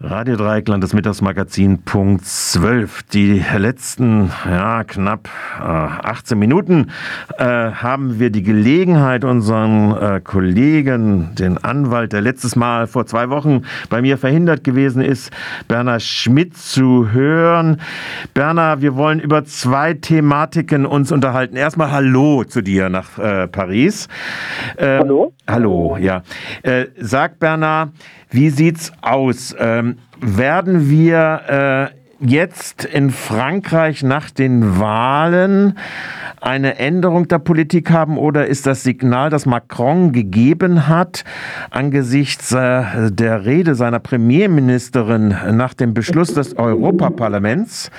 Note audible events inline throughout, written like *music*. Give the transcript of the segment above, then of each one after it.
Radio Dreieckland, das Mittagsmagazin Punkt 12. Die letzten ja, knapp äh, 18 Minuten äh, haben wir die Gelegenheit, unseren äh, Kollegen, den Anwalt, der letztes Mal vor zwei Wochen bei mir verhindert gewesen ist, Berner Schmidt zu hören. Berner, wir wollen über zwei Thematiken uns unterhalten. Erstmal Hallo zu dir nach äh, Paris. Ähm, hallo? Hallo, ja. Äh, sag Berner, wie sieht's aus? Ähm, werden wir äh, jetzt in Frankreich nach den Wahlen eine Änderung der Politik haben oder ist das Signal, das Macron gegeben hat, angesichts äh, der Rede seiner Premierministerin nach dem Beschluss des Europaparlaments,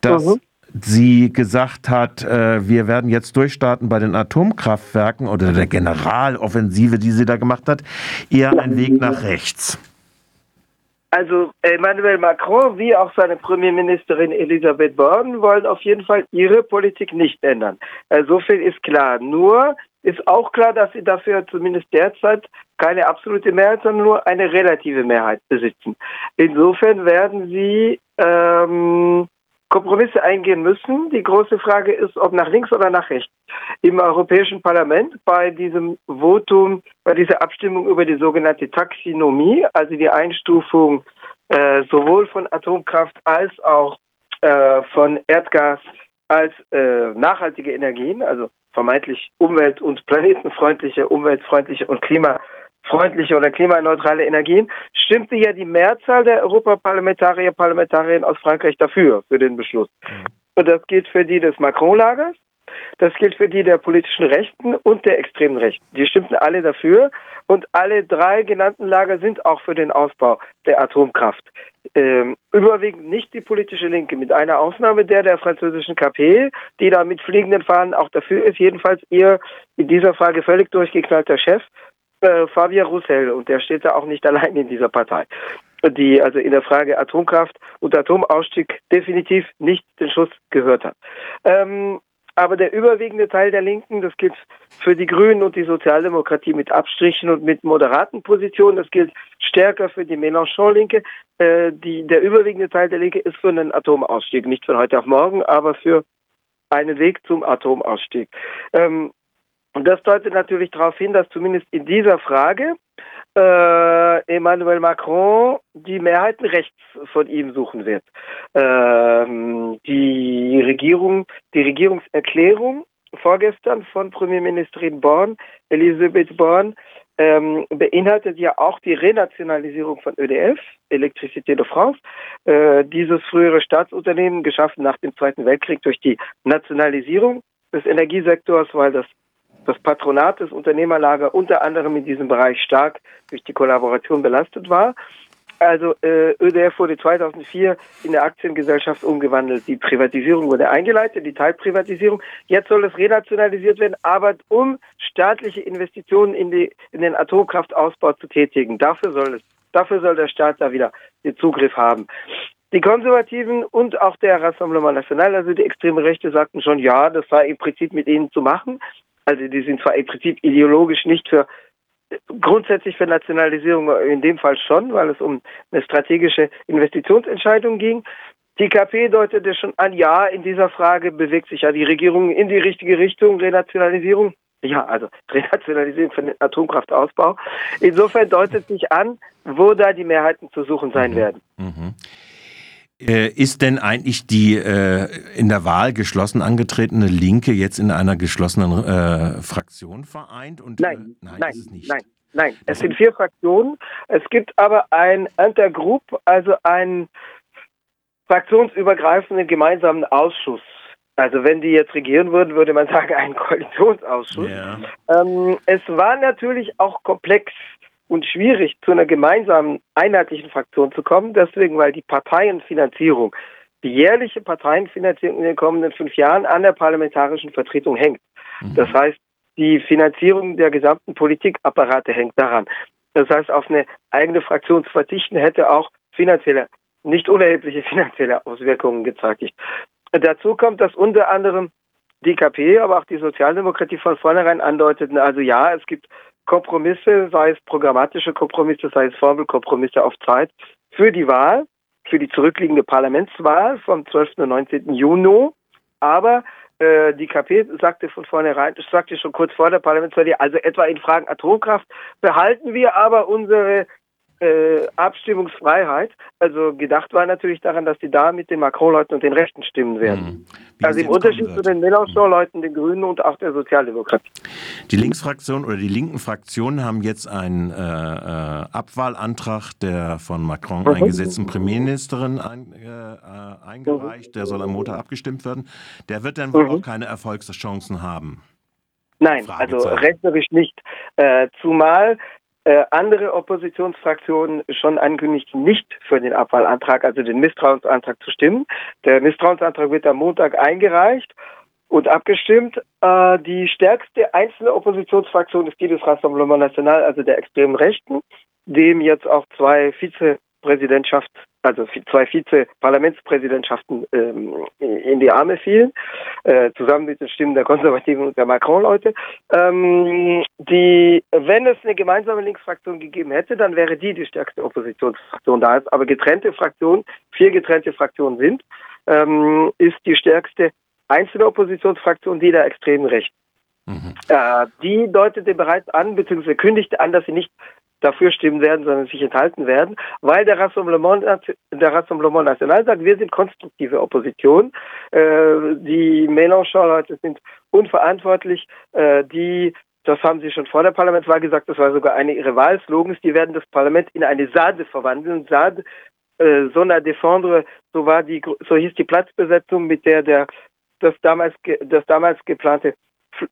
dass mhm sie gesagt hat, äh, wir werden jetzt durchstarten bei den Atomkraftwerken oder der Generaloffensive, die sie da gemacht hat, eher ein Weg nach rechts. Also Emmanuel Macron wie auch seine Premierministerin Elisabeth Born wollen auf jeden Fall ihre Politik nicht ändern. Äh, so viel ist klar. Nur ist auch klar, dass sie dafür zumindest derzeit keine absolute Mehrheit, sondern nur eine relative Mehrheit besitzen. Insofern werden sie ähm, Kompromisse eingehen müssen. Die große Frage ist, ob nach links oder nach rechts. Im Europäischen Parlament bei diesem Votum, bei dieser Abstimmung über die sogenannte Taxonomie, also die Einstufung äh, sowohl von Atomkraft als auch äh, von Erdgas als äh, nachhaltige Energien, also vermeintlich umwelt- und planetenfreundliche, umweltfreundliche und klima freundliche oder klimaneutrale Energien, stimmte ja die Mehrzahl der Europaparlamentarier, Parlamentarierinnen aus Frankreich dafür, für den Beschluss. Mhm. Und das gilt für die des Macron-Lagers, das gilt für die der politischen Rechten und der extremen Rechten. Die stimmten alle dafür und alle drei genannten Lager sind auch für den Ausbau der Atomkraft. Ähm, überwiegend nicht die politische Linke, mit einer Ausnahme der der französischen KP, die da mit fliegenden Fahnen auch dafür ist. Jedenfalls ihr in dieser Frage völlig durchgeknallter Chef, äh, Fabien Roussel und der steht da auch nicht allein in dieser Partei, die also in der Frage Atomkraft und Atomausstieg definitiv nicht den Schuss gehört hat. Ähm, aber der überwiegende Teil der Linken, das gilt für die Grünen und die Sozialdemokratie mit Abstrichen und mit moderaten Positionen, das gilt stärker für die Mélenchon-Linke. Äh, die, der überwiegende Teil der Linke ist für einen Atomausstieg, nicht von heute auf morgen, aber für einen Weg zum Atomausstieg. Ähm, und das deutet natürlich darauf hin, dass zumindest in dieser Frage äh, Emmanuel Macron die Mehrheiten rechts von ihm suchen wird. Ähm, die Regierung, die Regierungserklärung vorgestern von Premierministerin Born, Elisabeth Born, ähm, beinhaltet ja auch die Renationalisierung von ÖDF, Electricité de France, äh, dieses frühere Staatsunternehmen geschaffen nach dem Zweiten Weltkrieg durch die Nationalisierung des Energiesektors, weil das das Patronat des Unternehmerlager unter anderem in diesem Bereich stark durch die Kollaboration belastet war. Also äh, ÖDF wurde 2004 in der Aktiengesellschaft umgewandelt. Die Privatisierung wurde eingeleitet, die Teilprivatisierung. Jetzt soll es renationalisiert werden, aber um staatliche Investitionen in, die, in den Atomkraftausbau zu tätigen. Dafür soll es, dafür soll der Staat da wieder den Zugriff haben. Die Konservativen und auch der Rassemblement National, also die extreme Rechte, sagten schon, ja, das sei im Prinzip mit ihnen zu machen. Also die sind zwar im Prinzip ideologisch nicht für grundsätzlich für Nationalisierung in dem Fall schon, weil es um eine strategische Investitionsentscheidung ging. Die KP deutete schon an, ja, in dieser Frage bewegt sich ja die Regierung in die richtige Richtung, Renationalisierung. Ja, also *laughs* Renationalisierung für den Atomkraftausbau. Insofern deutet sich an, wo da die Mehrheiten zu suchen sein mhm. werden. Mhm. Äh, ist denn eigentlich die äh, in der Wahl geschlossen angetretene Linke jetzt in einer geschlossenen äh, Fraktion vereint? Und, nein, äh, nein, nein, es nicht. nein, nein. Es sind vier Fraktionen. Es gibt aber ein Intergroup, also einen fraktionsübergreifenden gemeinsamen Ausschuss. Also wenn die jetzt regieren würden, würde man *laughs* sagen, einen Koalitionsausschuss. Ja. Ähm, es war natürlich auch komplex und schwierig, zu einer gemeinsamen, einheitlichen Fraktion zu kommen. Deswegen, weil die Parteienfinanzierung, die jährliche Parteienfinanzierung in den kommenden fünf Jahren an der parlamentarischen Vertretung hängt. Mhm. Das heißt, die Finanzierung der gesamten Politikapparate hängt daran. Das heißt, auf eine eigene Fraktion zu verzichten, hätte auch finanzielle, nicht unerhebliche *laughs* finanzielle Auswirkungen gezeitigt. Dazu kommt, dass unter anderem die KP, aber auch die Sozialdemokratie von vornherein andeuteten, also ja, es gibt Kompromisse, sei es programmatische Kompromisse, sei es Formelkompromisse auf Zeit für die Wahl, für die zurückliegende Parlamentswahl vom 12. und 19. Juni. Aber äh, die KP sagte von vornherein, sagte schon kurz vor der Parlamentswahl, also etwa in Fragen Atomkraft behalten wir aber unsere äh, Abstimmungsfreiheit. Also gedacht war natürlich daran, dass sie da mit den Macron-Leuten und den Rechten stimmen werden. Mhm. Also im Unterschied zu den Mélenchon-Leuten, den Grünen und auch der Sozialdemokratie. Die Linksfraktion oder die linken Fraktionen haben jetzt einen äh, äh, Abwahlantrag der von Macron mhm. eingesetzten Premierministerin ein, äh, eingereicht. Der soll am Montag abgestimmt werden. Der wird dann wohl mhm. auch keine Erfolgschancen haben. Nein, also rechnerisch nicht. Äh, zumal äh, andere Oppositionsfraktionen schon ankündigten, nicht für den Abwahlantrag, also den Misstrauensantrag zu stimmen. Der Misstrauensantrag wird am Montag eingereicht und abgestimmt. Äh, die stärkste einzelne Oppositionsfraktion ist die des Rassemblement National, also der extremen Rechten, dem jetzt auch zwei Vizepräsidentschafts also zwei Vize-Parlamentspräsidentschaften ähm, in die Arme fielen, äh, zusammen mit den Stimmen der Konservativen und der Macron-Leute. Ähm, die, wenn es eine gemeinsame Linksfraktion gegeben hätte, dann wäre die die stärkste Oppositionsfraktion. Da aber getrennte Fraktionen, vier getrennte Fraktionen sind, ähm, ist die stärkste einzelne Oppositionsfraktion die der extremen Rechten. Mhm. Äh, die deutete bereits an, beziehungsweise kündigte an, dass sie nicht dafür stimmen werden, sondern sich enthalten werden, weil der Rassemblement, der Rassemblement National sagt, wir sind konstruktive Opposition. Äh, die Mélenchon-Leute sind unverantwortlich. Äh, die das haben sie schon vor der Parlamentswahl gesagt, das war sogar eine ihrer Wahlslogans, die werden das Parlament in eine Sade verwandeln. Sade, äh, Zona Défendre, so war die, so hieß die Platzbesetzung, mit der der das damals, das damals geplante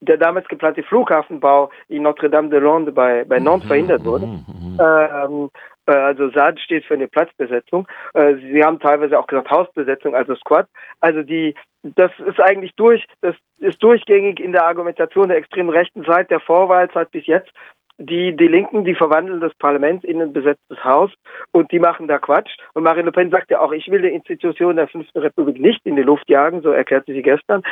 der damals geplante Flughafenbau in Notre-Dame-de-Lande bei, bei Nantes mhm, verhindert wurde. Mhm, mhm. Ähm, äh, also SAD steht für eine Platzbesetzung. Äh, sie haben teilweise auch gesagt Hausbesetzung, also Squad. Also die, das ist eigentlich durch, das ist durchgängig in der Argumentation der extremen Rechten seit der Vorwahlzeit bis jetzt. Die, die Linken, die verwandeln das Parlament in ein besetztes Haus und die machen da Quatsch. Und Marine Le Pen sagt ja auch, ich will die Institution der Fünften Republik nicht in die Luft jagen, so erklärte sie gestern.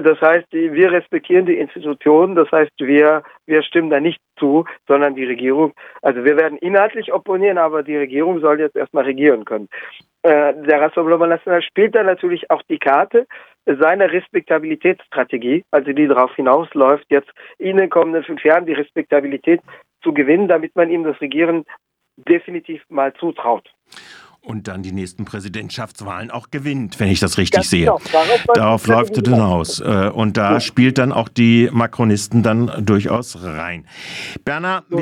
Das heißt, wir respektieren die Institutionen, das heißt, wir, wir stimmen da nicht zu, sondern die Regierung, also wir werden inhaltlich opponieren, aber die Regierung soll jetzt erstmal regieren können. Äh, der Rassemblement National spielt da natürlich auch die Karte seiner Respektabilitätsstrategie, also die darauf hinausläuft, jetzt in den kommenden fünf Jahren die Respektabilität zu gewinnen, damit man ihm das Regieren definitiv mal zutraut und dann die nächsten Präsidentschaftswahlen auch gewinnt, wenn ich das richtig Ganz sehe. Genau. Darauf, läuft es hinaus. Äh, und da ja. spielt dann auch die Makronisten dann durchaus rein. Bernhard,